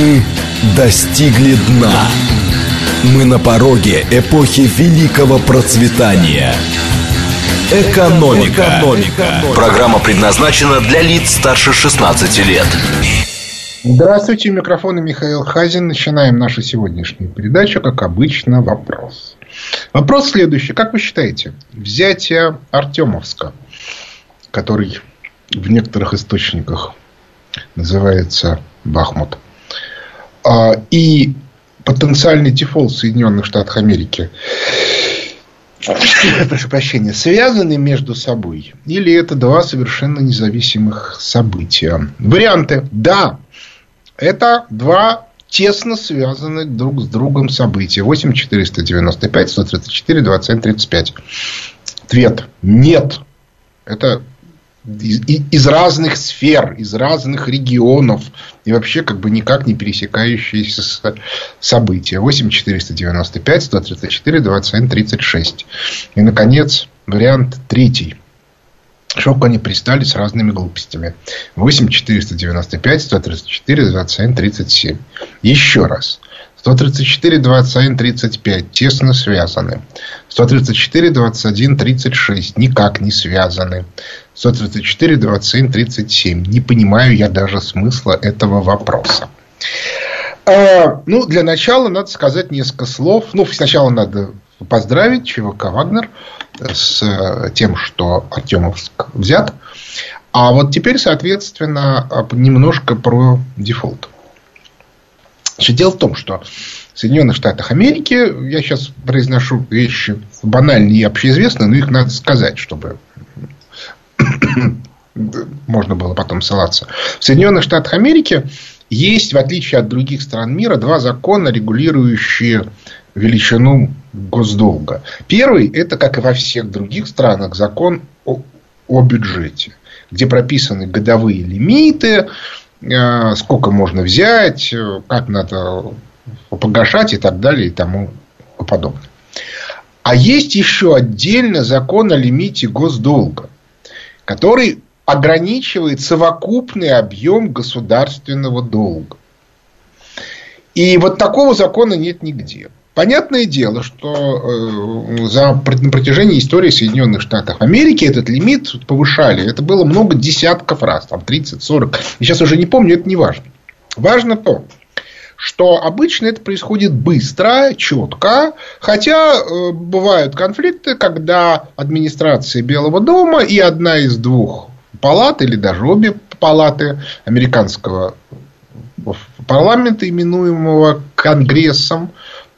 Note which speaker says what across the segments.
Speaker 1: Мы достигли дна. Мы на пороге эпохи великого процветания. Экономика. Экономика. Программа предназначена для лиц старше 16 лет.
Speaker 2: Здравствуйте, у микрофона Михаил Хазин. Начинаем нашу сегодняшнюю передачу, как обычно, вопрос. Вопрос следующий. Как вы считаете, взятие Артемовска, который в некоторых источниках называется Бахмут, и потенциальный дефолт Соединенных Штатов Америки, прошу прощения, связаны между собой? Или это два совершенно независимых события? Варианты. Да, это два тесно связаны друг с другом события. 8 495, 134, 27, 35. Ответ. Нет. Это из разных сфер, из разных регионов и вообще как бы никак не пересекающиеся события. 8 495, 134, 27, 36. И, наконец, вариант третий. Шоку они пристали с разными глупостями. 8 495, 134, 27, 37. Еще раз. 134, 21, 35 тесно связаны. 134, 21, 36 никак не связаны. 134, 27, 37. Не понимаю я даже смысла этого вопроса. А, ну, для начала надо сказать несколько слов. Ну, сначала надо поздравить ЧВК «Вагнер» с э, тем, что Артемовск взят. А вот теперь, соответственно, немножко про дефолт. Значит, дело в том, что в Соединенных Штатах Америки, я сейчас произношу вещи банальные и общеизвестные, но их надо сказать, чтобы можно было потом ссылаться. В Соединенных Штатах Америки есть, в отличие от других стран мира, два закона, регулирующие величину госдолга. Первый – это, как и во всех других странах, закон о, о бюджете, где прописаны годовые лимиты, Э, сколько можно взять, э, как надо погашать и так далее и тому подобное. А есть еще отдельно закон о лимите госдолга, который ограничивает совокупный объем государственного долга. И вот такого закона нет нигде. Понятное дело, что э, за, на протяжении истории Соединенных Штатов Америки этот лимит повышали. Это было много десятков раз, там 30-40. И сейчас уже не помню, это не важно. Важно то, что обычно это происходит быстро, четко, хотя э, бывают конфликты, когда администрация Белого дома и одна из двух палат, или даже обе палаты американского парламента, именуемого Конгрессом,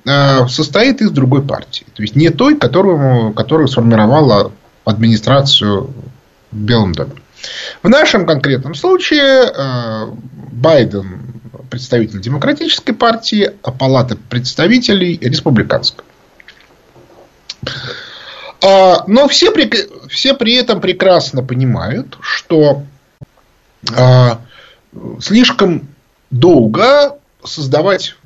Speaker 2: Э, состоит из другой партии. То есть не той, которую, которую сформировала администрацию в Белом доме. В нашем конкретном случае э, Байден представитель демократической партии, а палата представителей республиканской. А, но все при, все при этом прекрасно понимают, что а, слишком долго создавать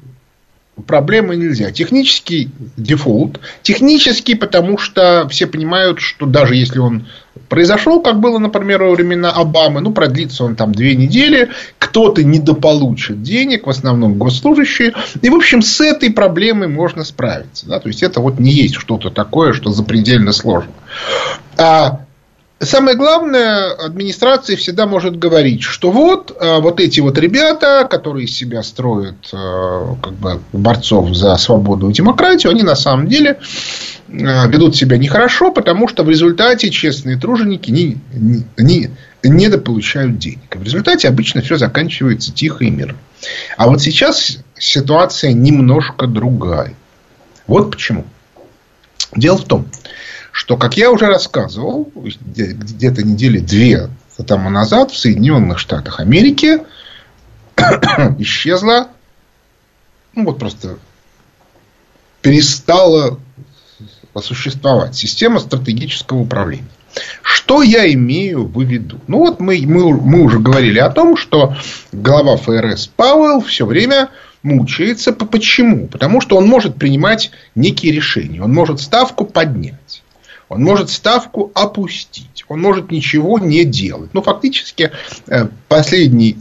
Speaker 2: проблемы нельзя. Технический дефолт. Технический, потому что все понимают, что даже если он произошел, как было, например, во времена Обамы, ну, продлится он там две недели, кто-то недополучит денег, в основном госслужащие. И, в общем, с этой проблемой можно справиться. Да? То есть, это вот не есть что-то такое, что запредельно сложно. А Самое главное, администрация всегда может говорить, что вот, э, вот эти вот ребята, которые из себя строят э, как бы, борцов за свободу и демократию, они на самом деле э, ведут себя нехорошо, потому что в результате честные труженики не, не, недополучают денег. В результате обычно все заканчивается тихо и мирно. А вот сейчас ситуация немножко другая. Вот почему. Дело в том, что, как я уже рассказывал, где-то недели две тому назад в Соединенных Штатах Америки исчезла, ну вот просто перестала существовать система стратегического управления. Что я имею в виду? Ну вот мы, мы, мы уже говорили о том, что глава ФРС Пауэлл все время мучается. Почему? Потому что он может принимать некие решения. Он может ставку поднять. Он может ставку опустить. Он может ничего не делать. Ну, фактически, э, последний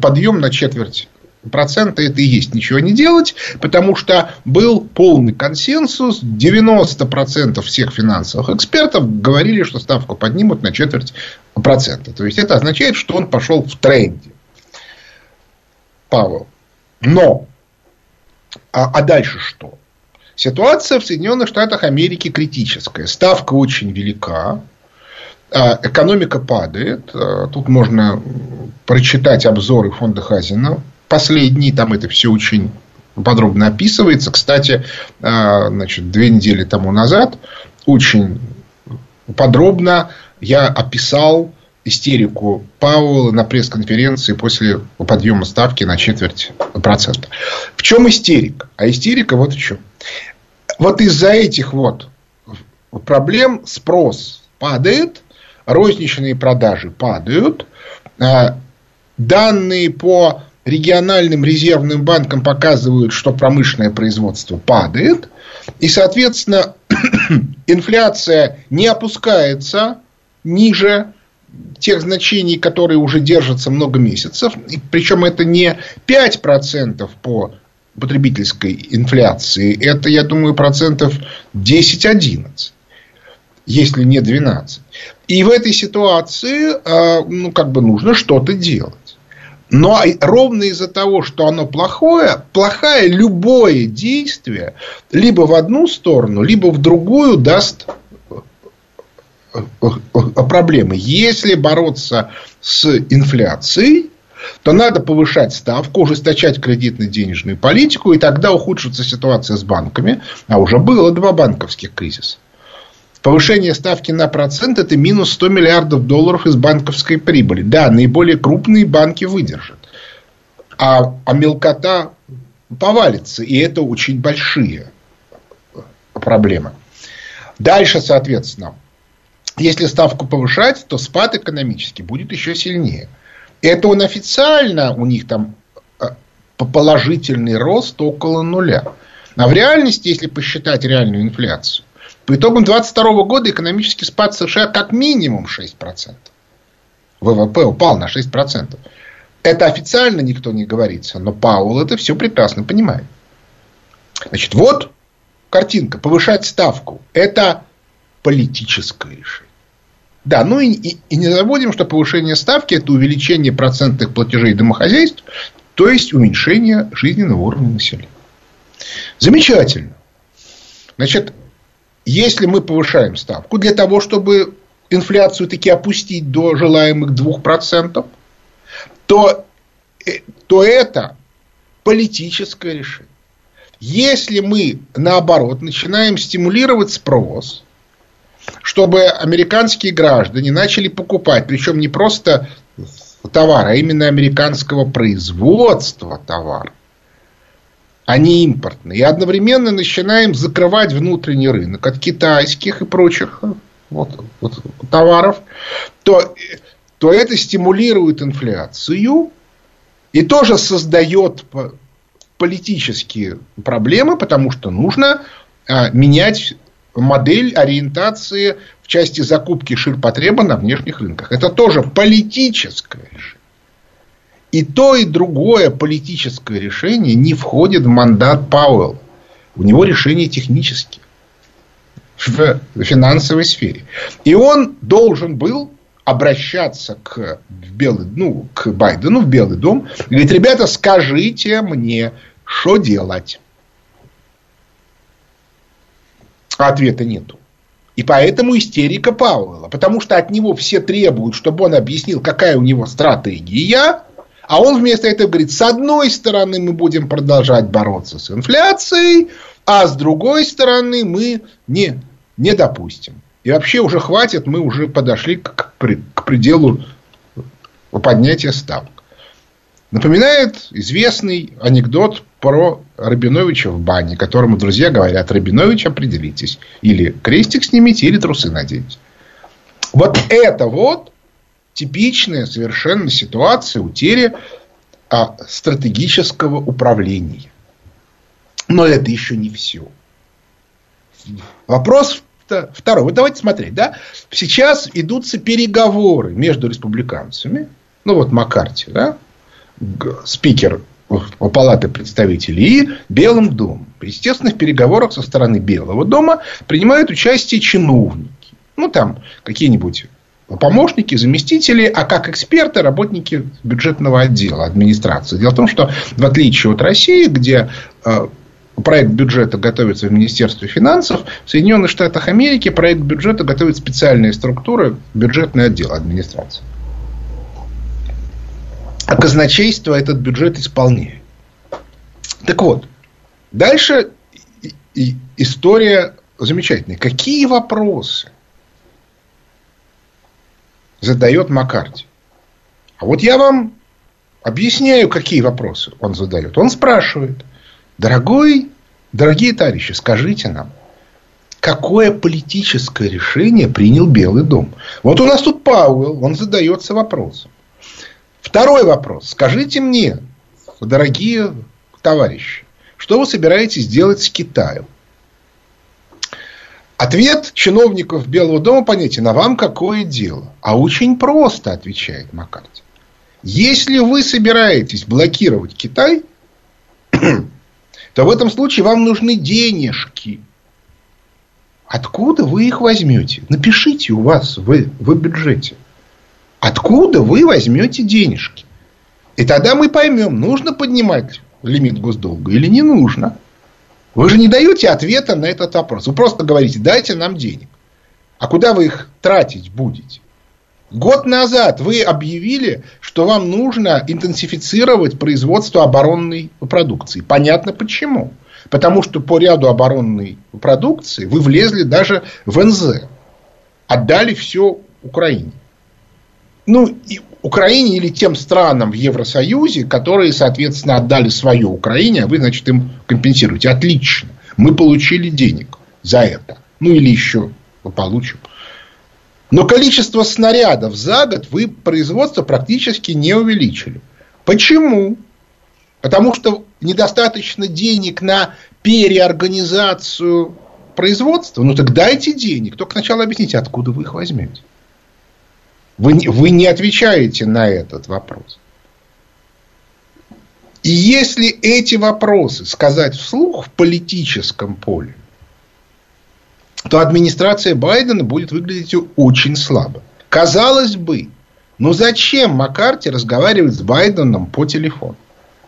Speaker 2: подъем на четверть процента это и есть ничего не делать, потому что был полный консенсус, 90% всех финансовых экспертов говорили, что ставку поднимут на четверть процента. То есть это означает, что он пошел в тренде. Павел. Но, а, а дальше что? Ситуация в Соединенных Штатах Америки критическая. Ставка очень велика. А, экономика падает. А, тут можно прочитать обзоры фонда Хазина последний, там это все очень подробно описывается. Кстати, а, значит, две недели тому назад очень подробно я описал истерику Пауэлла на пресс-конференции после подъема ставки на четверть процента. В чем истерика? А истерика вот в чем. Вот из-за этих вот проблем спрос падает, розничные продажи падают, а, данные по региональным резервным банкам показывают, что промышленное производство падает. И, соответственно, инфляция не опускается ниже тех значений, которые уже держатся много месяцев. И, причем это не 5% по потребительской инфляции. Это, я думаю, процентов 10-11. Если не 12. И в этой ситуации, а, ну, как бы нужно что-то делать. Но ровно из-за того, что оно плохое, плохое любое действие либо в одну сторону, либо в другую даст э, э, э, проблемы. Если бороться с инфляцией, то надо повышать ставку, ужесточать кредитно-денежную политику, и тогда ухудшится ситуация с банками. А уже было два банковских кризиса. Повышение ставки на процент – это минус 100 миллиардов долларов из банковской прибыли. Да, наиболее крупные банки выдержат. А, а мелкота повалится. И это очень большие проблемы. Дальше, соответственно, если ставку повышать, то спад экономический будет еще сильнее. Это он официально, у них там э, положительный рост около нуля. А в реальности, если посчитать реальную инфляцию, по итогам 2022 года экономический спад США как минимум 6%. ВВП упал на 6%. Это официально никто не говорится, но Паул это все прекрасно понимает. Значит, вот картинка. Повышать ставку – это политическое решение. Да, ну и, и, и не забудем, что повышение ставки – это увеличение процентных платежей домохозяйств, то есть уменьшение жизненного уровня населения. Замечательно. Значит, если мы повышаем ставку для того, чтобы инфляцию таки опустить до желаемых 2%, то, э, то это политическое решение. Если мы, наоборот, начинаем стимулировать спрос, чтобы американские граждане начали покупать, причем не просто товар, а именно американского производства товар, а не импортные. И одновременно начинаем закрывать внутренний рынок от китайских и прочих вот, вот, товаров, то, то это стимулирует инфляцию и тоже создает политические проблемы, потому что нужно а, менять модель ориентации в части закупки ширпотреба на внешних рынках. Это тоже политическое решение. И то, и другое политическое решение не входит в мандат Пауэлла. У него решение технические в финансовой сфере. И он должен был обращаться к, в Белый, ну, к Байдену в Белый дом и говорит, ребята, скажите мне, что делать? Ответа нету. И поэтому истерика Пауэлла. Потому что от него все требуют, чтобы он объяснил, какая у него стратегия. А он вместо этого говорит, с одной стороны мы будем продолжать бороться с инфляцией, а с другой стороны мы не, не допустим. И вообще уже хватит, мы уже подошли к, к пределу поднятия ставок. Напоминает известный анекдот про Рабиновича в бане, которому друзья говорят, Рабинович, определитесь. Или крестик снимите, или трусы наденьте. Вот это вот типичная совершенно ситуация утери а, стратегического управления. Но это еще не все. Вопрос второй. Вот давайте смотреть. Да? Сейчас идутся переговоры между республиканцами. Ну вот Маккарти, да? спикер Палаты представителей и Белым домом. В естественных переговорах со стороны Белого дома принимают участие чиновники. Ну, там какие-нибудь помощники, заместители, а как эксперты работники бюджетного отдела, администрации. Дело в том, что в отличие от России, где э, проект бюджета готовится в Министерстве финансов, в Соединенных Штатах Америки проект бюджета готовит специальные структуры, бюджетный отдел администрации. А казначейство этот бюджет исполняет. Так вот, дальше история замечательная. Какие вопросы задает Маккарти? А вот я вам объясняю, какие вопросы он задает. Он спрашивает, дорогой, дорогие товарищи, скажите нам, какое политическое решение принял Белый дом? Вот у нас тут Пауэлл, он задается вопросом. Второй вопрос. Скажите мне, дорогие товарищи, что вы собираетесь делать с Китаем? Ответ чиновников Белого дома понятен. А вам какое дело? А очень просто, отвечает Маккарти. Если вы собираетесь блокировать Китай, то в этом случае вам нужны денежки. Откуда вы их возьмете? Напишите у вас в, в бюджете. Откуда вы возьмете денежки? И тогда мы поймем, нужно поднимать лимит госдолга или не нужно. Вы же не даете ответа на этот вопрос. Вы просто говорите, дайте нам денег. А куда вы их тратить будете? Год назад вы объявили, что вам нужно интенсифицировать производство оборонной продукции. Понятно почему. Потому что по ряду оборонной продукции вы влезли даже в НЗ. Отдали все Украине. Ну, и Украине или тем странам в Евросоюзе, которые, соответственно, отдали свое Украине, а вы, значит, им компенсируете. Отлично. Мы получили денег за это. Ну, или еще получим. Но количество снарядов за год вы производство практически не увеличили. Почему? Потому что недостаточно денег на переорганизацию производства. Ну так дайте денег. Только сначала объясните, откуда вы их возьмете. Вы, вы не отвечаете на этот вопрос. И если эти вопросы сказать вслух в политическом поле, то администрация Байдена будет выглядеть очень слабо. Казалось бы, но зачем Маккарти разговаривать с Байденом по телефону?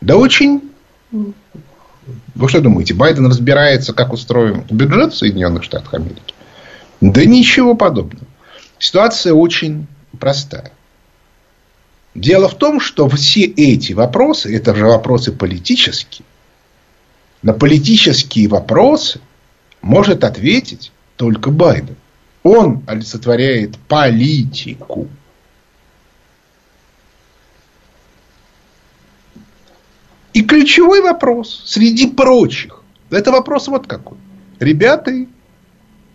Speaker 2: Да очень... Вы что думаете, Байден разбирается, как устроен бюджет в Соединенных Штатах Америки? Да ничего подобного. Ситуация очень простая. Дело в том, что все эти вопросы, это же вопросы политические, на политические вопросы может ответить только Байден. Он олицетворяет политику. И ключевой вопрос среди прочих, это вопрос вот какой. Ребята,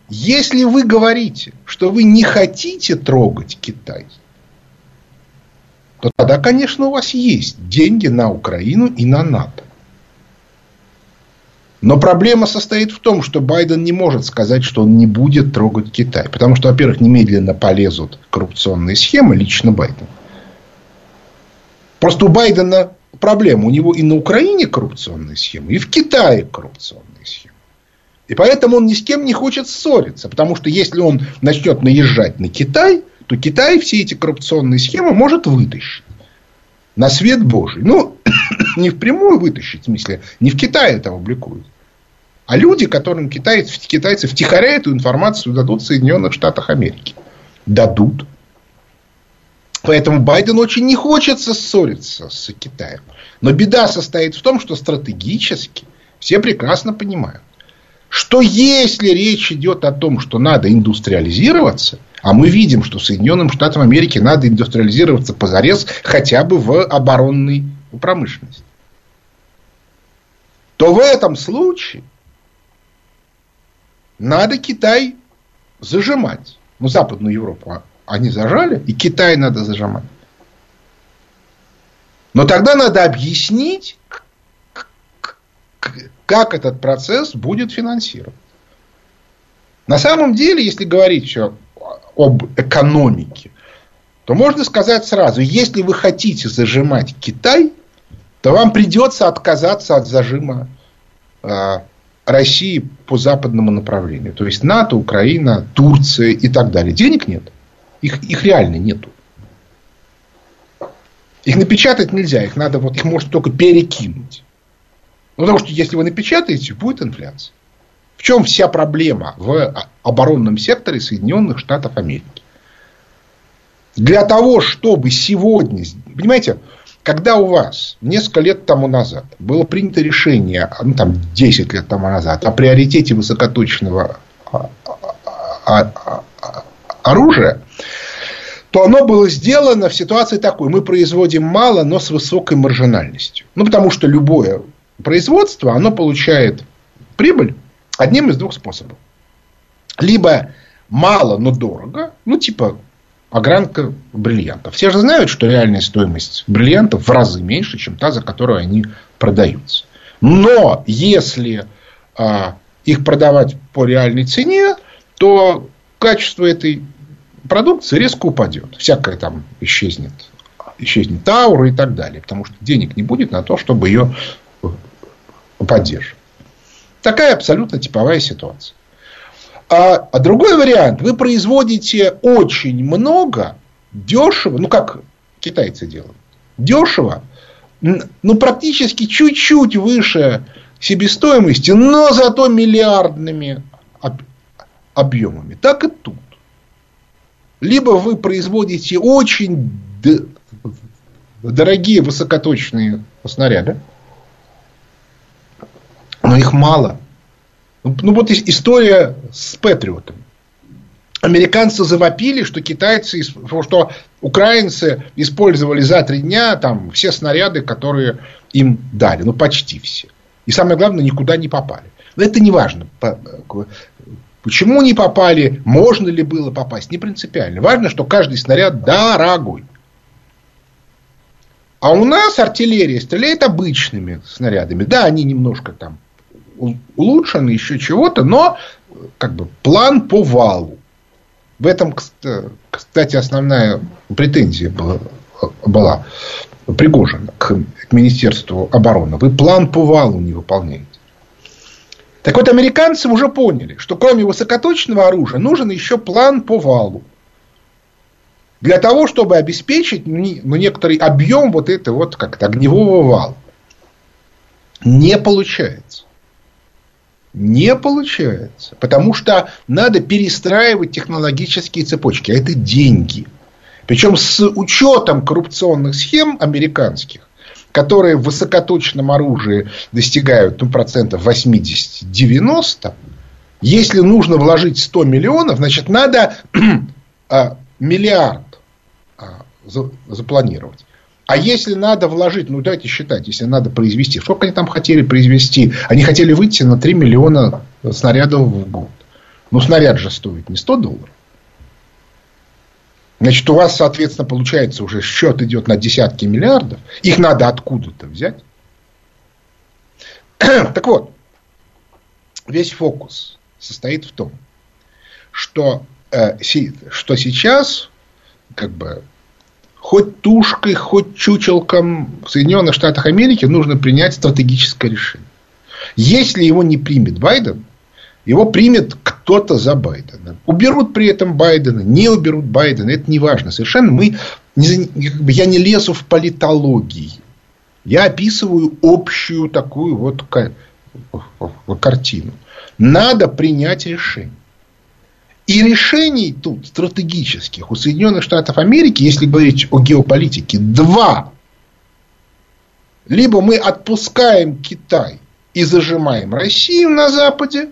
Speaker 2: если вы говорите, что вы не хотите трогать Китай, то тогда, конечно, у вас есть деньги на Украину и на НАТО. Но проблема состоит в том, что Байден не может сказать, что он не будет трогать Китай. Потому что, во-первых, немедленно полезут коррупционные схемы лично Байдена. Просто у Байдена проблема. У него и на Украине коррупционные схемы, и в Китае коррупционные схемы. И поэтому он ни с кем не хочет ссориться. Потому что если он начнет наезжать на Китай, то Китай все эти коррупционные схемы может вытащить на свет Божий. Ну, не впрямую вытащить, в смысле, не в Китае это опубликуют. А люди, которым китайцы, китайцы втихаря эту информацию дадут в Соединенных Штатах Америки. Дадут. Поэтому Байден очень не хочет ссориться с Китаем. Но беда состоит в том, что стратегически все прекрасно понимают, что если речь идет о том, что надо индустриализироваться, а мы видим, что Соединенным Штатам Америки надо индустриализироваться позарез хотя бы в оборонной промышленности, то в этом случае надо Китай зажимать. Ну, Западную Европу они зажали, и Китай надо зажимать. Но тогда надо объяснить, как этот процесс будет финансирован. На самом деле, если говорить все об экономике, то можно сказать сразу, если вы хотите зажимать Китай, то вам придется отказаться от зажима а, России по западному направлению. То есть НАТО, Украина, Турция и так далее. Денег нет. Их, их реально нету. Их напечатать нельзя, их надо, вот их можно только перекинуть. Ну, потому что если вы напечатаете, будет инфляция. В чем вся проблема в оборонном секторе Соединенных Штатов Америки? Для того, чтобы сегодня, понимаете, когда у вас несколько лет тому назад было принято решение, ну там 10 лет тому назад, о приоритете высокоточного а, а, а, оружия, то оно было сделано в ситуации такой. Мы производим мало, но с высокой маржинальностью. Ну, потому что любое производство, оно получает прибыль одним из двух способов. Либо мало, но дорого, ну, типа огранка бриллиантов. Все же знают, что реальная стоимость бриллиантов в разы меньше, чем та, за которую они продаются. Но если а, их продавать по реальной цене, то качество этой продукции резко упадет. Всякое там исчезнет. Исчезнет аура и так далее. Потому что денег не будет на то, чтобы ее поддерживать. Такая абсолютно типовая ситуация. А, а другой вариант. Вы производите очень много, дешево, ну как китайцы делают, дешево, ну практически чуть-чуть выше себестоимости, но зато миллиардными объемами. Так и тут. Либо вы производите очень дорогие высокоточные снаряды, но их мало. Ну, ну вот история с Патриотом. Американцы завопили, что китайцы, что украинцы использовали за три дня там, все снаряды, которые им дали. Ну, почти все. И самое главное, никуда не попали. Но это не важно. Почему не попали, можно ли было попасть, не принципиально. Важно, что каждый снаряд дорогой. А у нас артиллерия стреляет обычными снарядами. Да, они немножко там улучшены, еще чего-то, но как бы план по валу. В этом, кстати, основная претензия была, была Пригожина к, к Министерству обороны. Вы план по валу не выполняете. Так вот, американцы уже поняли, что кроме высокоточного оружия нужен еще план по валу. Для того, чтобы обеспечить ну, ну некоторый объем вот этого вот как-то огневого вала. Не получается. Не получается. Потому что надо перестраивать технологические цепочки. А это деньги. Причем с учетом коррупционных схем американских которые в высокоточном оружии достигают ну, процентов 80-90, если нужно вложить 100 миллионов, значит, надо а, миллиард а, запланировать. А если надо вложить, ну давайте считать, если надо произвести, сколько они там хотели произвести? Они хотели выйти на 3 миллиона снарядов в год. Ну, снаряд же стоит не 100 долларов. Значит, у вас, соответственно, получается уже счет идет на десятки миллиардов. Их надо откуда-то взять. Так вот, весь фокус состоит в том, что, э, что сейчас, как бы, хоть тушкой, хоть чучелком в Соединенных Штатах Америки нужно принять стратегическое решение. Если его не примет Байден, его примет кто-то за Байдена. Уберут при этом Байдена, не уберут Байдена, это не важно. Совершенно мы, я не лезу в политологии. Я описываю общую такую вот картину. Надо принять решение. И решений тут стратегических у Соединенных Штатов Америки, если говорить о геополитике, два. Либо мы отпускаем Китай и зажимаем Россию на Западе,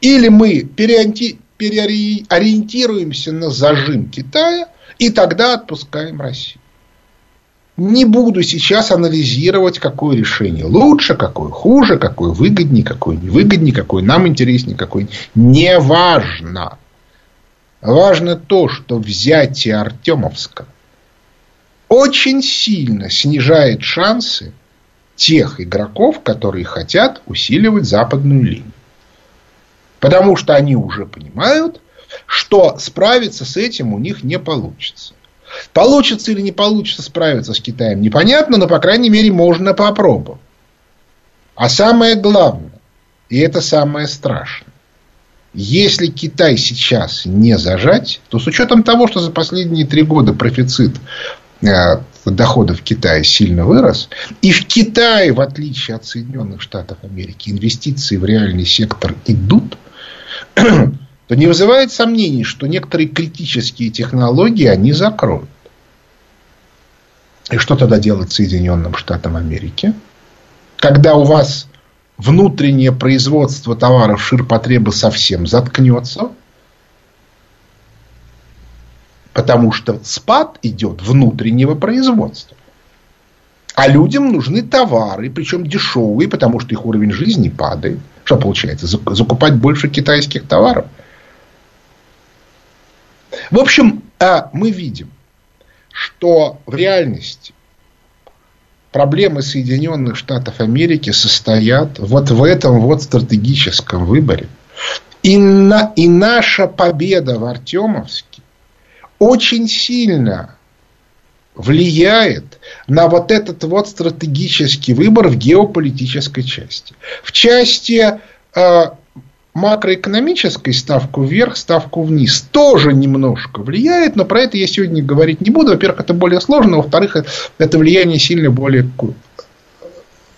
Speaker 2: или мы переориентируемся на зажим Китая и тогда отпускаем Россию. Не буду сейчас анализировать, какое решение лучше, какое хуже, какое выгоднее, какое невыгоднее, какое нам интереснее, какое не важно. Важно то, что взятие Артемовска очень сильно снижает шансы тех игроков, которые хотят усиливать западную линию. Потому что они уже понимают, что справиться с этим у них не получится. Получится или не получится справиться с Китаем, непонятно, но, по крайней мере, можно попробовать. А самое главное, и это самое страшное, если Китай сейчас не зажать, то с учетом того, что за последние три года профицит э, доходов Китая сильно вырос, и в Китае, в отличие от Соединенных Штатов Америки, инвестиции в реальный сектор идут, то не вызывает сомнений, что некоторые критические технологии они закроют. И что тогда делать Соединенным Штатам Америки? Когда у вас внутреннее производство товаров ширпотреба совсем заткнется, потому что спад идет внутреннего производства. А людям нужны товары, причем дешевые, потому что их уровень жизни падает. Что получается? Закупать больше китайских товаров. В общем, а, мы видим, что в реальности проблемы Соединенных Штатов Америки состоят вот в этом вот стратегическом выборе. И, на, и наша победа в Артемовске очень сильно влияет на вот этот вот стратегический выбор в геополитической части. В части э, макроэкономической ставку вверх, ставку вниз тоже немножко влияет, но про это я сегодня говорить не буду. Во-первых, это более сложно, во-вторых, это влияние сильно более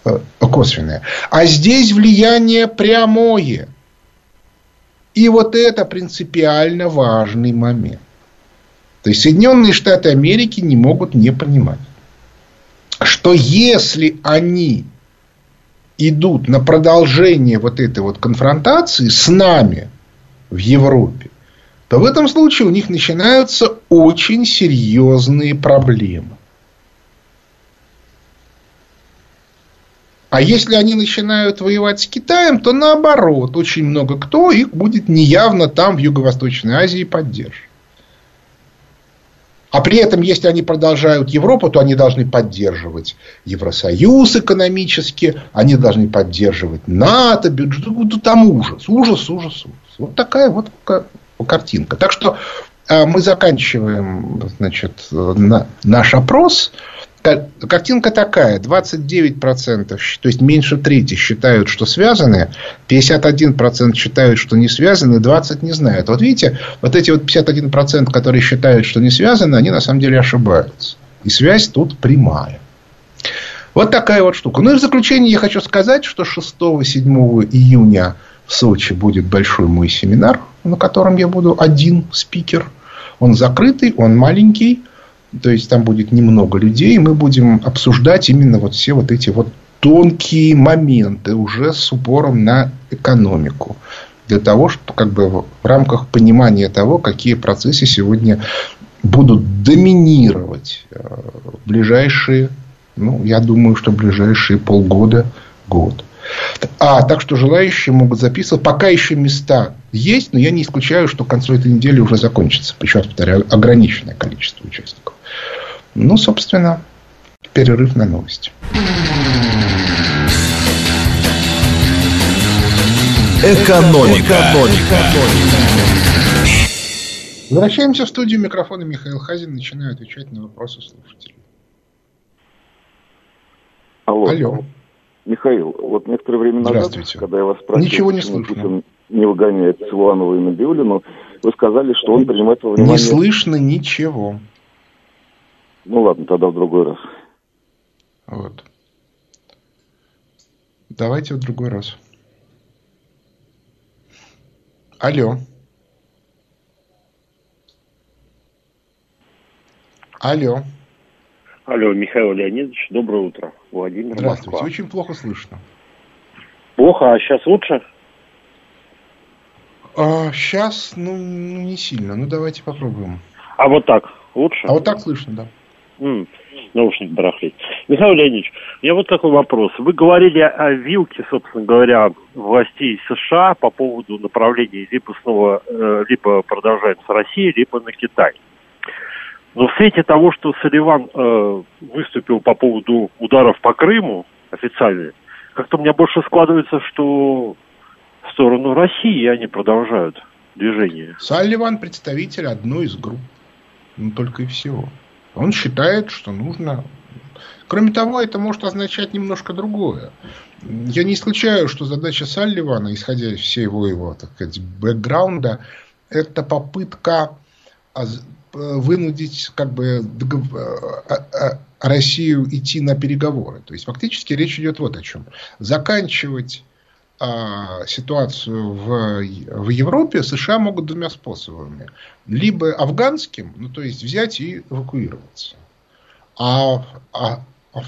Speaker 2: э, косвенное. А здесь влияние прямое. И вот это принципиально важный момент. То есть Соединенные Штаты Америки не могут не понимать, что если они идут на продолжение вот этой вот конфронтации с нами в Европе, то в этом случае у них начинаются очень серьезные проблемы. А если они начинают воевать с Китаем, то наоборот, очень много кто их будет неявно там, в Юго-Восточной Азии, поддерживать. А при этом, если они продолжают Европу, то они должны поддерживать Евросоюз экономически, они должны поддерживать НАТО, бюджет. Ну, там ужас, ужас, ужас, ужас. Вот такая вот картинка. Так что э, мы заканчиваем значит, наш опрос. Картинка такая. 29%, то есть меньше трети считают, что связаны. 51% считают, что не связаны. 20% не знают. Вот видите, вот эти вот 51%, которые считают, что не связаны, они на самом деле ошибаются. И связь тут прямая. Вот такая вот штука. Ну и в заключение я хочу сказать, что 6-7 июня в Сочи будет большой мой семинар, на котором я буду один спикер. Он закрытый, он маленький. То есть там будет немного людей, и мы будем обсуждать именно вот все вот эти вот тонкие моменты уже с упором на экономику. Для того, чтобы как бы в рамках понимания того, какие процессы сегодня будут доминировать э, в ближайшие, ну, я думаю, что ближайшие полгода, год. А, так что желающие могут записывать. Пока еще места есть, но я не исключаю, что к концу этой недели уже закончится. Раз повторяю, ограниченное количество участников. Ну, собственно, перерыв на новости.
Speaker 1: Экономика. Экономика.
Speaker 2: Возвращаемся в студию. Микрофона Михаил Хазин. Начинаю отвечать на вопросы слушателей.
Speaker 3: Алло. Алло. Михаил, вот некоторое время назад, когда я вас спросил,
Speaker 2: Ничего не слышно. Путин
Speaker 3: не выгоняет Силуанова и Набиулину, вы сказали, что он принимает во внимание...
Speaker 2: Не слышно ничего.
Speaker 3: Ну ладно, тогда в другой раз.
Speaker 2: Вот. Давайте в другой раз. Алло. Алло.
Speaker 4: Алло, Михаил Леонидович, доброе утро. Владимир
Speaker 2: Здравствуйте,
Speaker 4: Москва.
Speaker 2: очень плохо слышно.
Speaker 4: Плохо, а сейчас лучше?
Speaker 2: А, сейчас, ну, ну, не сильно. Ну, давайте попробуем.
Speaker 4: А вот так лучше?
Speaker 2: А вот так слышно, да.
Speaker 4: Наушник барахлит. Михаил Леонидович, меня вот такой вопрос. Вы говорили о вилке, собственно говоря, властей США по поводу направления либо снова, э, либо продолжать с Россией, либо на Китай. Но в свете того, что Салливан э, выступил по поводу ударов по Крыму официально, как-то у меня больше складывается, что в сторону России они продолжают движение.
Speaker 2: Салливан представитель одной из групп. Ну, только и всего. Он считает, что нужно... Кроме того, это может означать немножко другое. Я не исключаю, что задача Салливана, исходя из всего его, так сказать, бэкграунда, это попытка вынудить как бы Россию идти на переговоры. То есть фактически речь идет вот о чем. Заканчивать ситуацию в, в Европе США могут двумя способами. Либо афганским, ну то есть взять и эвакуироваться. А, а, а,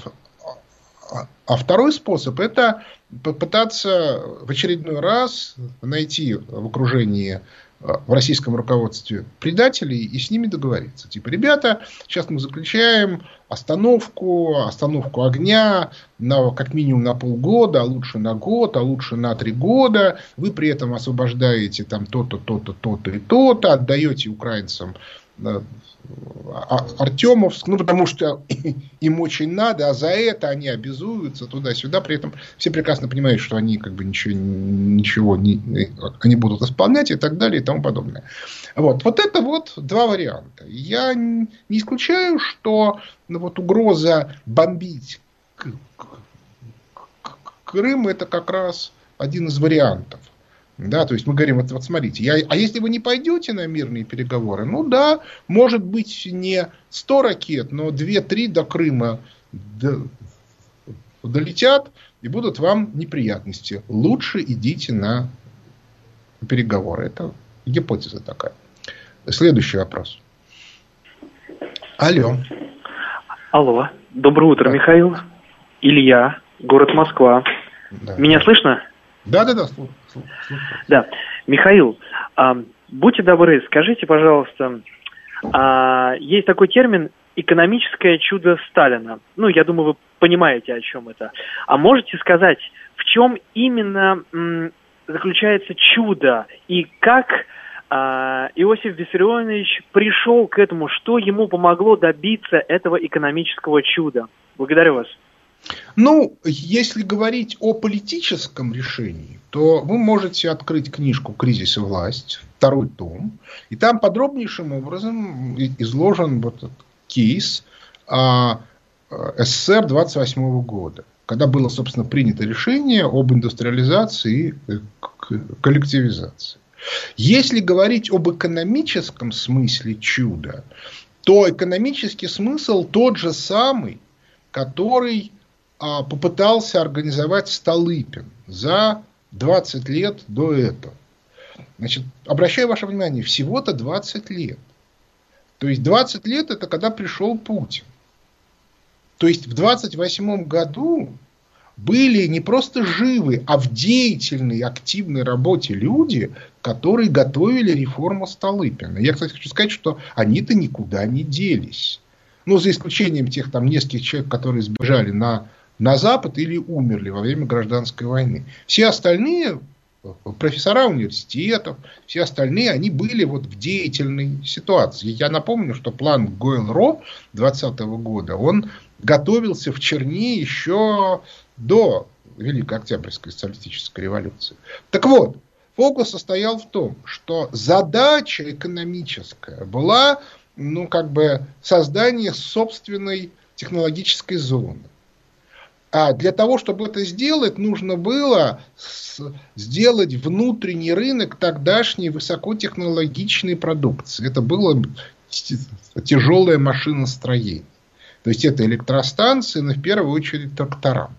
Speaker 2: а, а второй способ это попытаться в очередной раз найти в окружении в российском руководстве предателей и с ними договориться. Типа, ребята, сейчас мы заключаем остановку, остановку огня на, как минимум на полгода, а лучше на год, а лучше на три года. Вы при этом освобождаете там то-то, то-то, то-то и то-то, отдаете украинцам э, Артемовск, ну, потому что им очень надо, а за это они обязуются туда-сюда. При этом все прекрасно понимают, что они как бы ничего, ничего не, они будут исполнять и так далее и тому подобное. Вот, вот это вот два варианта. Я не исключаю, что ну, вот угроза бомбить Крым это как раз один из вариантов. Да, то есть мы говорим, вот, вот смотрите, я, а если вы не пойдете на мирные переговоры, ну да, может быть не 100 ракет, но 2-3 до Крыма до, долетят и будут вам неприятности. Лучше идите на переговоры. Это гипотеза такая. Следующий вопрос. Алло.
Speaker 5: Алло. Доброе утро, да. Михаил. Илья, город Москва. Да. Меня слышно?
Speaker 2: Да, да, да.
Speaker 5: Да. Михаил, а, будьте добры, скажите, пожалуйста, а, есть такой термин экономическое чудо Сталина. Ну, я думаю, вы понимаете, о чем это. А можете сказать, в чем именно м, заключается чудо и как а, Иосиф Виссарионович пришел к этому, что ему помогло добиться этого экономического чуда? Благодарю вас.
Speaker 2: Ну, если говорить о политическом решении, то вы можете открыть книжку «Кризис и власть», второй том, и там подробнейшим образом изложен вот этот кейс а, СССР 28 года, когда было, собственно, принято решение об индустриализации и коллективизации. Если говорить об экономическом смысле чуда, то экономический смысл тот же самый, который попытался организовать Столыпин за 20 лет до этого. Значит, обращаю ваше внимание, всего-то 20 лет. То есть 20 лет это когда пришел Путин. То есть в 28 году были не просто живы, а в деятельной, активной работе люди, которые готовили реформу Столыпина. Я, кстати, хочу сказать, что они-то никуда не делись. Ну, за исключением тех там нескольких человек, которые сбежали на на Запад или умерли во время гражданской войны. Все остальные профессора университетов, все остальные, они были вот в деятельной ситуации. Я напомню, что план Гойл-Ро 2020 года, он готовился в Черне еще до Великой Октябрьской социалистической революции. Так вот, фокус состоял в том, что задача экономическая была, ну, как бы, создание собственной технологической зоны. А для того, чтобы это сделать, нужно было сделать внутренний рынок тогдашней высокотехнологичной продукции. Это было тяжелое машиностроение. То есть это электростанции, но в первую очередь трактора.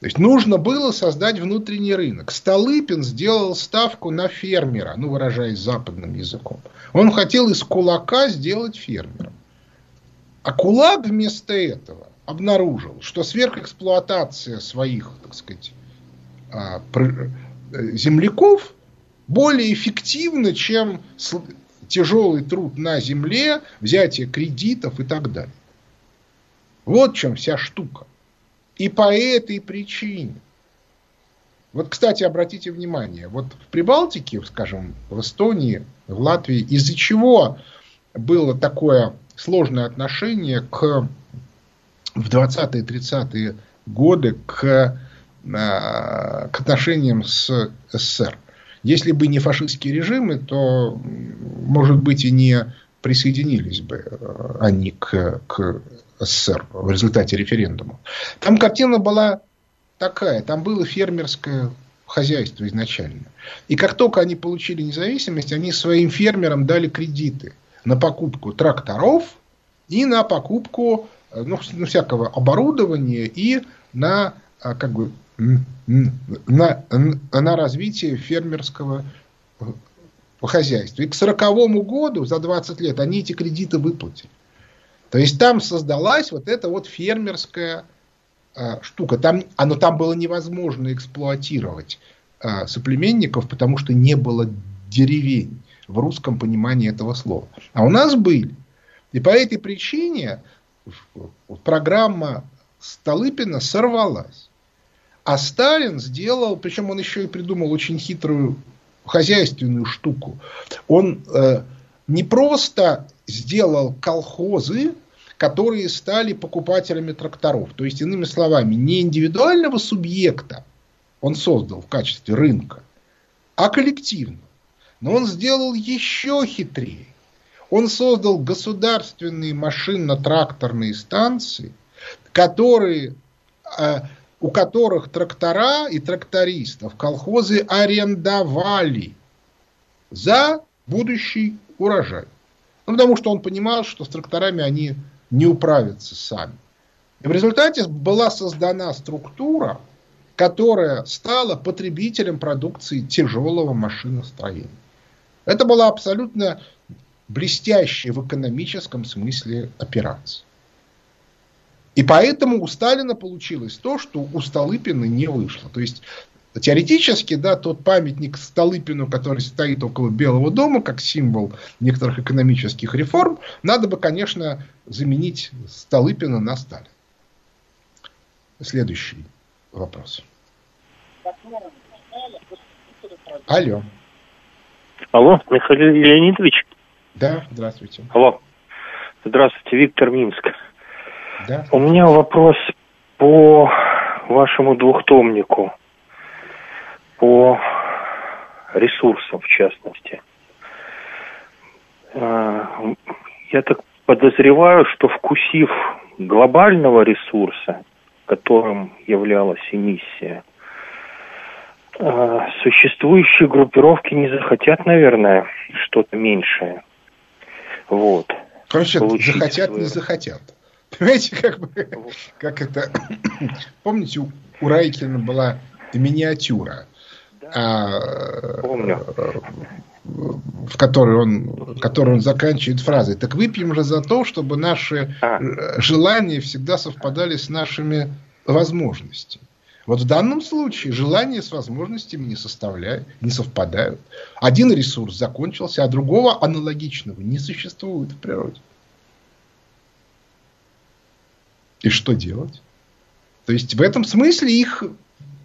Speaker 2: То есть нужно было создать внутренний рынок. Столыпин сделал ставку на фермера, ну выражаясь западным языком. Он хотел из кулака сделать фермера. А кулак вместо этого обнаружил, что сверхэксплуатация своих, так сказать, а, э, земляков более эффективна, чем тяжелый труд на земле, взятие кредитов и так далее. Вот в чем вся штука. И по этой причине. Вот, кстати, обратите внимание, вот в Прибалтике, скажем, в Эстонии, в Латвии, из-за чего было такое сложное отношение к в 20-е 30-е годы к, э, к отношениям с СССР. Если бы не фашистские режимы, то, может быть, и не присоединились бы они к, к СССР в результате референдума. Там картина была такая. Там было фермерское хозяйство изначально. И как только они получили независимость, они своим фермерам дали кредиты на покупку тракторов и на покупку ну, всякого оборудования и на а, как бы на, на развитие фермерского э, хозяйства. И к сороковому году, за 20 лет, они эти кредиты выплатили. То есть там создалась вот эта вот фермерская э, штука. Там, оно там было невозможно эксплуатировать э, соплеменников, потому что не было деревень в русском понимании этого слова. А у нас были. И по этой причине программа Столыпина сорвалась. А Сталин сделал, причем он еще и придумал очень хитрую хозяйственную штуку. Он э, не просто сделал колхозы, которые стали покупателями тракторов. То есть, иными словами, не индивидуального субъекта он создал в качестве рынка, а коллективно. Но он сделал еще хитрее. Он создал государственные машинно-тракторные станции, которые э, у которых трактора и трактористов колхозы арендовали за будущий урожай. Ну, потому что он понимал, что с тракторами они не управятся сами. И в результате была создана структура, которая стала потребителем продукции тяжелого машиностроения. Это была абсолютно блестящая в экономическом смысле операция. И поэтому у Сталина получилось то, что у Столыпина не вышло. То есть Теоретически, да, тот памятник Столыпину, который стоит около Белого дома, как символ некоторых экономических реформ, надо бы, конечно, заменить Столыпина на Сталина. Следующий вопрос. Алло.
Speaker 6: Алло, Михаил Леонидович?
Speaker 2: Да, здравствуйте.
Speaker 6: Алло. Здравствуйте, Виктор Минск. Да. У меня вопрос по вашему двухтомнику, по ресурсам в частности. А, я так подозреваю, что вкусив глобального ресурса, которым являлась эмиссия, а, существующие группировки не захотят, наверное, что-то меньшее. Вот.
Speaker 2: Короче, захотят, свое... не захотят. Понимаете, как бы, как это... Помните, у, у Райкина была миниатюра, а, Помню. в которой он, которую он заканчивает фразой. Так выпьем же за то, чтобы наши а. желания всегда совпадали с нашими возможностями. Вот в данном случае желания с возможностями не составляют, не совпадают. Один ресурс закончился, а другого аналогичного не существует в природе. И что делать? То есть в этом смысле их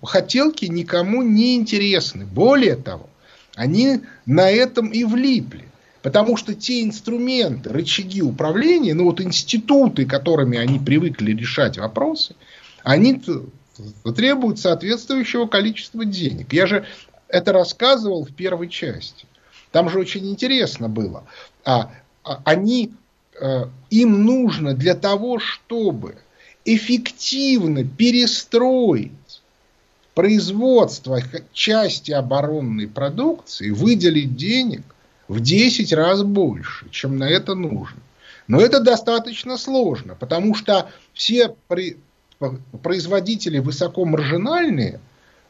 Speaker 2: хотелки никому не интересны. Более того, они на этом и влипли. Потому что те инструменты, рычаги управления, ну вот институты, которыми они привыкли решать вопросы, они требуют соответствующего количества денег. Я же это рассказывал в первой части. Там же очень интересно было. А, а, они, а, им нужно для того, чтобы эффективно перестроить производство части оборонной продукции, выделить денег в 10 раз больше, чем на это нужно. Но это достаточно сложно, потому что все производители высокомаржинальные,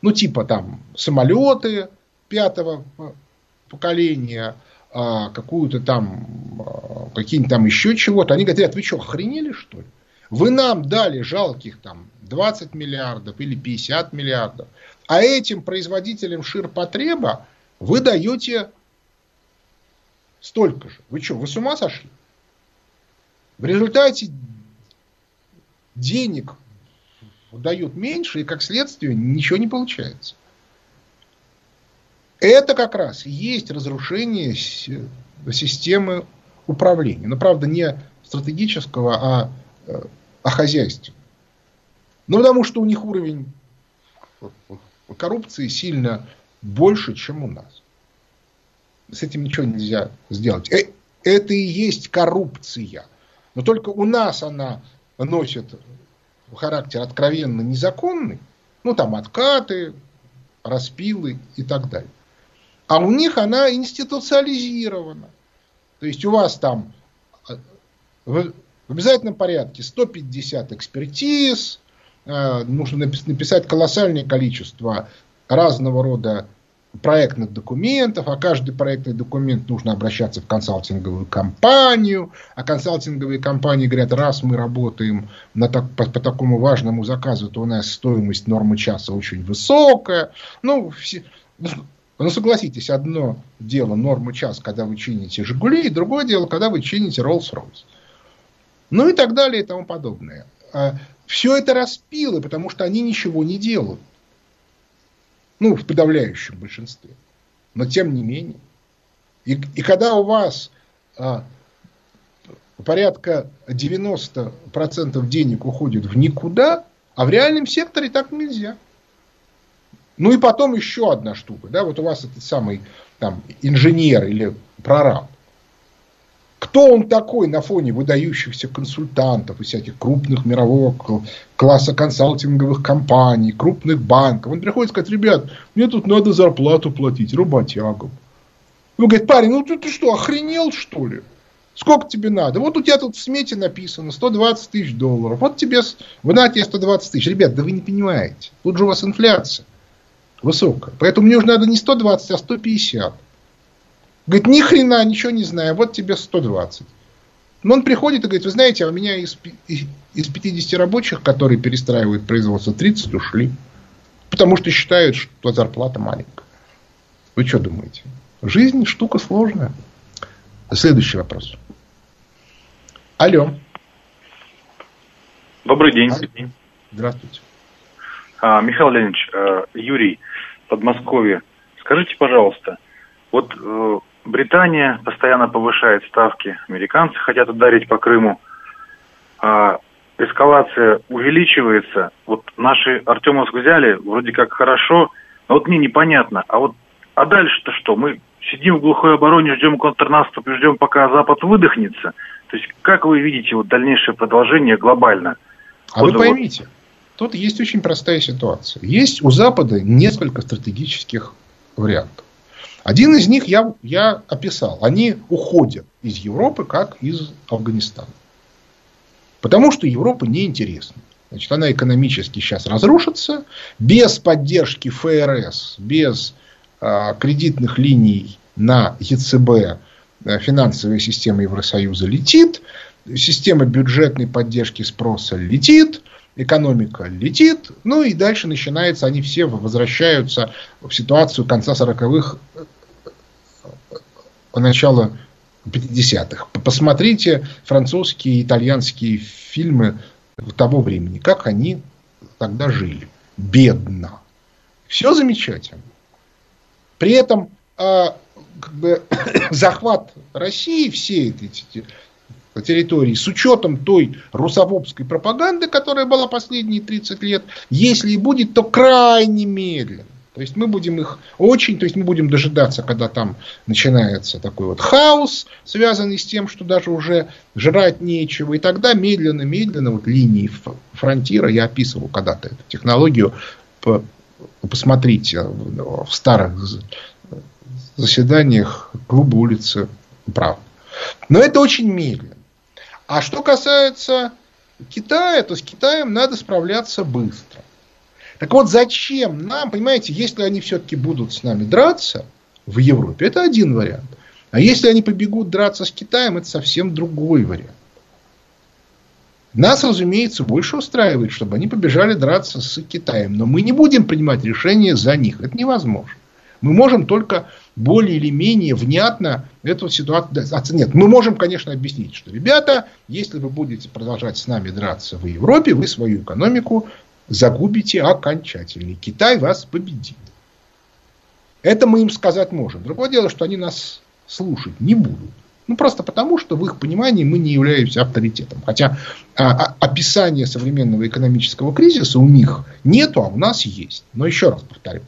Speaker 2: ну типа там самолеты пятого поколения, а, какую-то там, а, какие-нибудь там еще чего-то, они говорят, вы что, охренели что ли? Вы нам дали жалких там 20 миллиардов или 50 миллиардов, а этим производителям ширпотреба вы даете столько же. Вы что, вы с ума сошли? В результате денег дают меньше, и как следствие ничего не получается. Это как раз есть разрушение системы управления. Но, правда, не стратегического, а э, о хозяйстве. Ну, потому что у них уровень коррупции сильно больше, чем у нас. С этим ничего нельзя сделать. Э, это и есть коррупция. Но только у нас она носит характер откровенно незаконный. Ну, там откаты, распилы и так далее. А у них она институциализирована. То есть у вас там э, в обязательном порядке 150 экспертиз, э, нужно написать колоссальное количество разного рода проектных документов, а каждый проектный документ нужно обращаться в консалтинговую компанию, а консалтинговые компании говорят, раз мы работаем на так, по, по такому важному заказу, то у нас стоимость нормы часа очень высокая. Ну, все, ну, согласитесь, одно дело норму час, когда вы чините «Жигули», и другое дело, когда вы чините «Роллс-Ройс». Ну и так далее и тому подобное. А Все это распилы, потому что они ничего не делают. Ну, в подавляющем большинстве. Но тем не менее. И, и когда у вас а, порядка 90% денег уходит в никуда, а в реальном секторе так нельзя. Ну и потом еще одна штука. Да, вот у вас этот самый там, инженер или прораб. Кто он такой на фоне выдающихся консультантов и всяких крупных мирового класса консалтинговых компаний, крупных банков? Он приходит и сказать, ребят, мне тут надо зарплату платить работягам. Он говорит, парень, ну ты, ты что, охренел что ли? Сколько тебе надо? Вот у тебя тут в смете написано 120 тысяч долларов. Вот тебе, вы на тебе 120 тысяч. Ребят, да вы не понимаете. Тут же у вас инфляция высокая. Поэтому мне уже надо не 120, а 150. Говорит, ни хрена, ничего не знаю, вот тебе 120. Но он приходит и говорит, вы знаете, а у меня из, из 50 рабочих, которые перестраивают производство, 30 ушли. Потому что считают, что зарплата маленькая. Вы что думаете? Жизнь штука сложная. Следующий вопрос. Алло.
Speaker 7: Добрый день.
Speaker 2: Здравствуйте.
Speaker 7: А, Михаил Леонидович, э, Юрий, Подмосковье. Скажите, пожалуйста, вот э, Британия постоянно повышает ставки, американцы хотят ударить по Крыму, а эскалация увеличивается. Вот наши Артемовск взяли, вроде как хорошо, но вот мне непонятно, а вот а дальше-то что? Мы сидим в глухой обороне, ждем контрнаступ и ждем, пока Запад выдохнется. То есть, как вы видите вот дальнейшее продолжение глобально?
Speaker 2: А вот вы поймите, вот, тут есть очень простая ситуация. Есть у Запада несколько стратегических вариантов. Один из них я, я описал. Они уходят из Европы, как из Афганистана. Потому что Европа неинтересна. Значит, она экономически сейчас разрушится. Без поддержки ФРС, без э, кредитных линий на ЕЦБ э, финансовая система Евросоюза летит. Система бюджетной поддержки спроса летит экономика летит, ну и дальше начинается, они все возвращаются в ситуацию конца 40-х, начала 50-х. Посмотрите французские и итальянские фильмы того времени, как они тогда жили. Бедно. Все замечательно. При этом э, как бы, захват России, все эти территории с учетом той русофобской пропаганды, которая была последние 30 лет, если и будет, то крайне медленно. То есть мы будем их очень, то есть мы будем дожидаться, когда там начинается такой вот хаос, связанный с тем, что даже уже жрать нечего. И тогда медленно-медленно вот линии фронтира, я описывал когда-то эту технологию, посмотрите в старых заседаниях клуба улицы Правды. Но это очень медленно. А что касается Китая, то с Китаем надо справляться быстро. Так вот, зачем нам, понимаете, если они все-таки будут с нами драться в Европе, это один вариант. А если они побегут драться с Китаем, это совсем другой вариант. Нас, разумеется, больше устраивает, чтобы они побежали драться с Китаем. Но мы не будем принимать решения за них. Это невозможно. Мы можем только более или менее внятно эту ситуацию оценить. Мы можем, конечно, объяснить, что, ребята, если вы будете продолжать с нами драться в Европе, вы свою экономику загубите окончательно. Китай вас победит. Это мы им сказать можем. Другое дело, что они нас слушать не будут. Ну, просто потому, что в их понимании мы не являемся авторитетом. Хотя а, а, описание современного экономического кризиса у них нету, а у нас есть. Но еще раз повторю.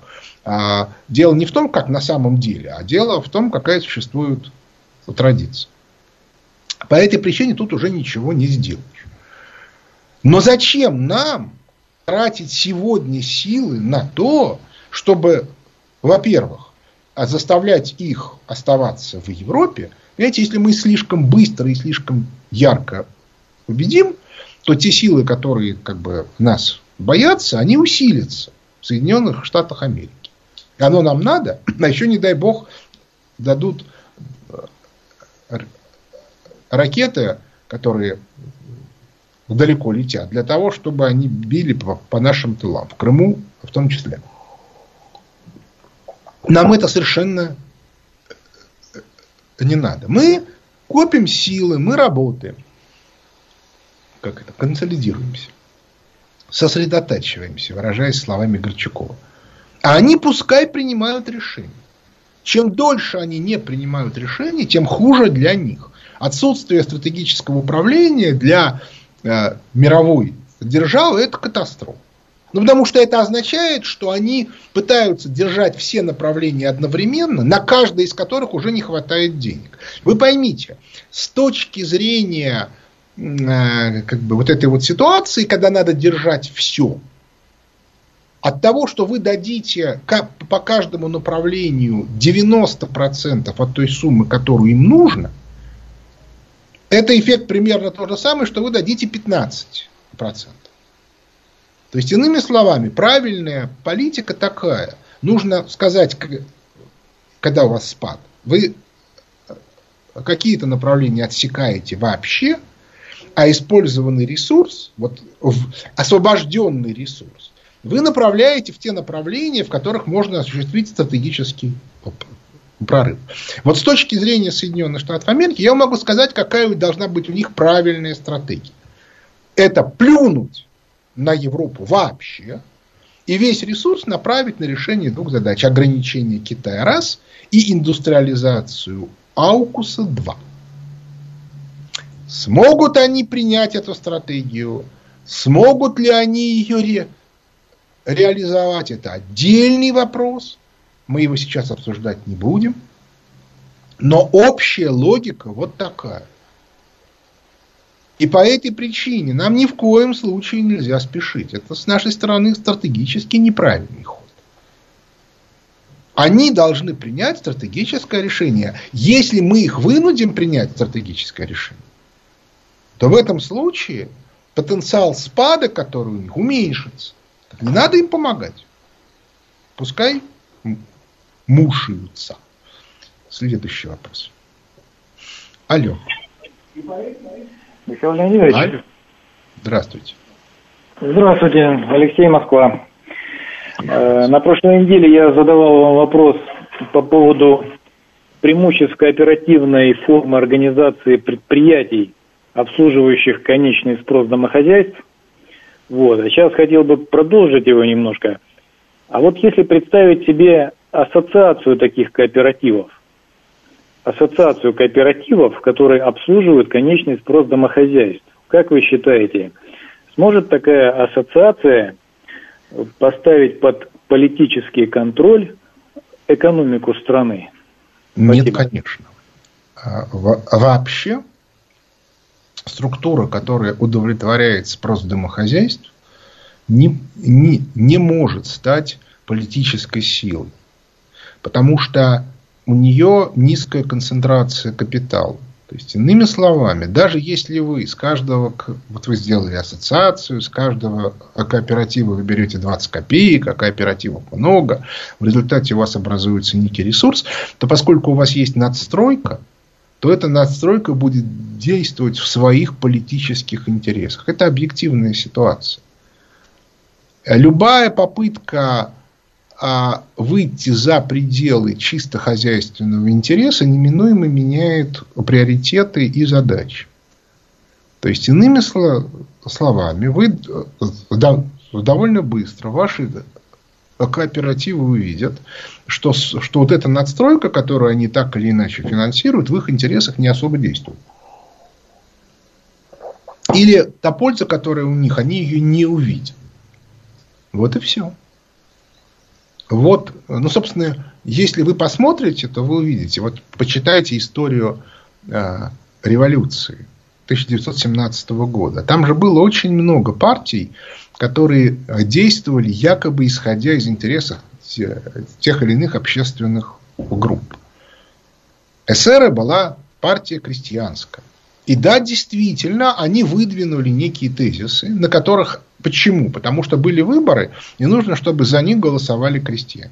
Speaker 2: А, дело не в том, как на самом деле, а дело в том, какая существует традиция. По этой причине тут уже ничего не сделаешь. Но зачем нам тратить сегодня силы на то, чтобы, во-первых, заставлять их оставаться в Европе, понимаете, если мы слишком быстро и слишком ярко победим, то те силы, которые как бы нас боятся, они усилятся в Соединенных Штатах Америки. И оно нам надо, а еще, не дай бог, дадут э, ракеты, которые далеко летят, для того, чтобы они били по, по нашим тылам, в Крыму в том числе. Нам это совершенно э, не надо. Мы копим силы, мы работаем. Как это? Консолидируемся. Сосредотачиваемся, выражаясь словами Горчакова. А они пускай принимают решения. Чем дольше они не принимают решения, тем хуже для них. Отсутствие стратегического управления для э, мировой державы – это катастрофа. Ну, потому что это означает, что они пытаются держать все направления одновременно, на каждое из которых уже не хватает денег. Вы поймите, с точки зрения э, как бы вот этой вот ситуации, когда надо держать все, от того, что вы дадите по каждому направлению 90% от той суммы, которую им нужно, это эффект примерно то же самое, что вы дадите 15%. То есть, иными словами, правильная политика такая. Нужно сказать, когда у вас спад, вы какие-то направления отсекаете вообще, а использованный ресурс, вот освобожденный ресурс, вы направляете в те направления, в которых можно осуществить стратегический прорыв. Вот с точки зрения Соединенных Штатов Америки, я могу сказать, какая должна быть у них правильная стратегия. Это плюнуть на Европу вообще, и весь ресурс направить на решение двух задач. Ограничение Китая раз и индустриализацию Аукуса два. Смогут они принять эту стратегию? Смогут ли они ее ре реализовать? Это отдельный вопрос. Мы его сейчас обсуждать не будем. Но общая логика вот такая. И по этой причине нам ни в коем случае нельзя спешить. Это с нашей стороны стратегически неправильный ход. Они должны принять стратегическое решение. Если мы их вынудим принять стратегическое решение, то в этом случае потенциал спада, который у них, уменьшится. Не надо им помогать. Пускай мушаются. Следующий вопрос. Алло.
Speaker 8: Михаил Леонидович. Алло.
Speaker 2: Здравствуйте.
Speaker 8: Здравствуйте, Алексей Москва. Э, на прошлой неделе я задавал вам вопрос по поводу преимуществ кооперативной формы организации предприятий, обслуживающих конечный спрос домохозяйств. Вот. А сейчас хотел бы продолжить его немножко. А вот если представить себе ассоциацию таких кооперативов, ассоциацию кооперативов, которые обслуживают конечный спрос домохозяйств. Как вы считаете, сможет такая ассоциация поставить под политический контроль экономику страны?
Speaker 2: Нет, Спасибо. конечно. А, вообще структура, которая удовлетворяет спрос домохозяйств, не, не, не может стать политической силой. Потому что у нее низкая концентрация капитала. То есть, иными словами, даже если вы с каждого, вот вы сделали ассоциацию, с каждого кооператива вы берете 20 копеек, а кооперативов много, в результате у вас образуется некий ресурс, то поскольку у вас есть надстройка, то эта надстройка будет действовать в своих политических интересах. Это объективная ситуация. Любая попытка а выйти за пределы чисто хозяйственного интереса неминуемо меняет приоритеты и задачи. То есть, иными словами, вы довольно быстро ваши кооперативы увидят, что, что вот эта надстройка, которую они так или иначе финансируют, в их интересах не особо действует. Или та польза, которая у них, они ее не увидят. Вот и все. Вот, ну, собственно, если вы посмотрите, то вы увидите. Вот почитайте историю э, революции 1917 года. Там же было очень много партий, которые действовали якобы исходя из интересов тех или иных общественных групп. СР была партия крестьянская. И да, действительно, они выдвинули некие тезисы, на которых... Почему? Потому что были выборы, и нужно, чтобы за них голосовали крестьяне.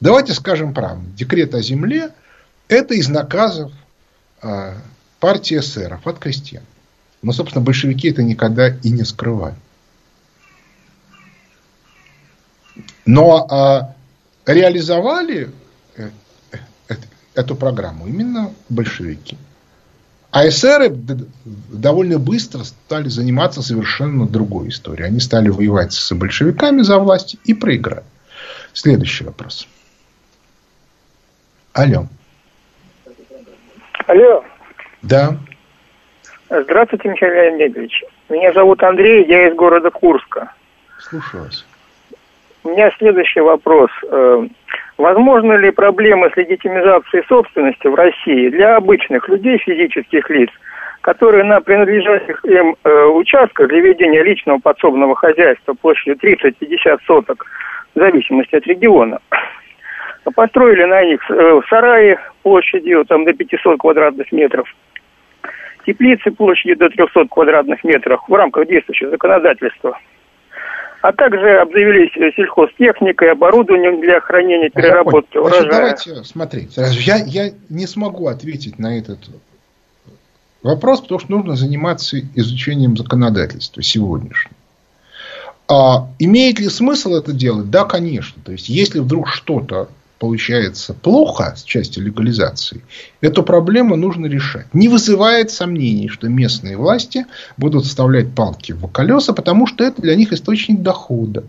Speaker 2: Давайте скажем правду. Декрет о земле – это из наказов э, партии эсеров от крестьян. Но, собственно, большевики это никогда и не скрывали. Но э, реализовали э, э, эту программу именно большевики. А эсеры довольно быстро стали заниматься совершенно другой историей. Они стали воевать с большевиками за власть и проиграли. Следующий вопрос. Алло.
Speaker 9: Алло.
Speaker 2: Да.
Speaker 9: Здравствуйте, Михаил Леонидович. Меня зовут Андрей, я из города Курска.
Speaker 2: Слушаю вас.
Speaker 9: У меня следующий вопрос. Возможно ли проблемы с легитимизацией собственности в России для обычных людей, физических лиц, которые на принадлежащих им э, участках для ведения личного подсобного хозяйства площадью 30-50 соток, в зависимости от региона, построили на них э, сараи площадью там, до 500 квадратных метров, теплицы площадью до 300 квадратных метров в рамках действующего законодательства – а также обзавелись сельхозтехникой, оборудованием для хранения, переработки урожая. Значит,
Speaker 2: давайте смотреть. Я, я не смогу ответить на этот вопрос, потому что нужно заниматься изучением законодательства сегодняшнего. А имеет ли смысл это делать? Да, конечно. То есть, если вдруг что-то получается плохо с части легализации, эту проблему нужно решать. Не вызывает сомнений, что местные власти будут вставлять палки в колеса, потому что это для них источник дохода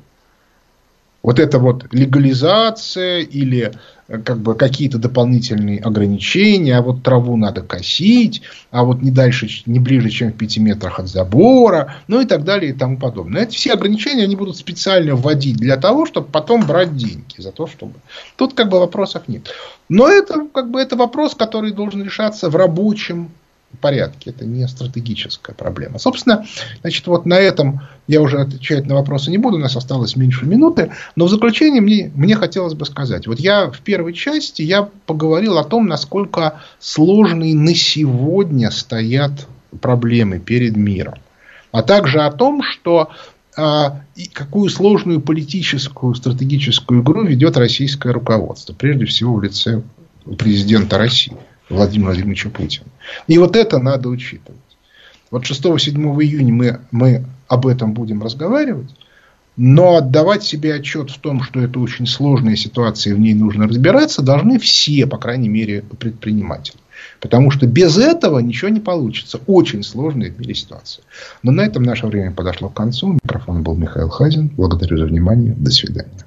Speaker 2: вот эта вот легализация или э, как бы какие-то дополнительные ограничения, а вот траву надо косить, а вот не дальше, не ближе, чем в 5 метрах от забора, ну и так далее и тому подобное. Эти все ограничения они будут специально вводить для того, чтобы потом брать деньги за то, чтобы... Тут как бы вопросов нет. Но это как бы это вопрос, который должен решаться в рабочем порядке. Это не стратегическая проблема. Собственно, значит, вот на этом я уже отвечать на вопросы не буду. У нас осталось меньше минуты. Но в заключение мне, мне хотелось бы сказать. Вот я в первой части я поговорил о том, насколько сложные на сегодня стоят проблемы перед миром. А также о том, что а, и какую сложную политическую, стратегическую игру ведет российское руководство. Прежде всего в лице президента России. Владимира Владимировича Путина. И вот это надо учитывать. Вот 6-7 июня мы, мы об этом будем разговаривать. Но отдавать себе отчет в том, что это очень сложная ситуация, и в ней нужно разбираться, должны все, по крайней мере, предприниматели. Потому что без этого ничего не получится. Очень сложная в мире ситуация. Но на этом наше время подошло к концу. Микрофон был Михаил Хазин. Благодарю за внимание. До свидания.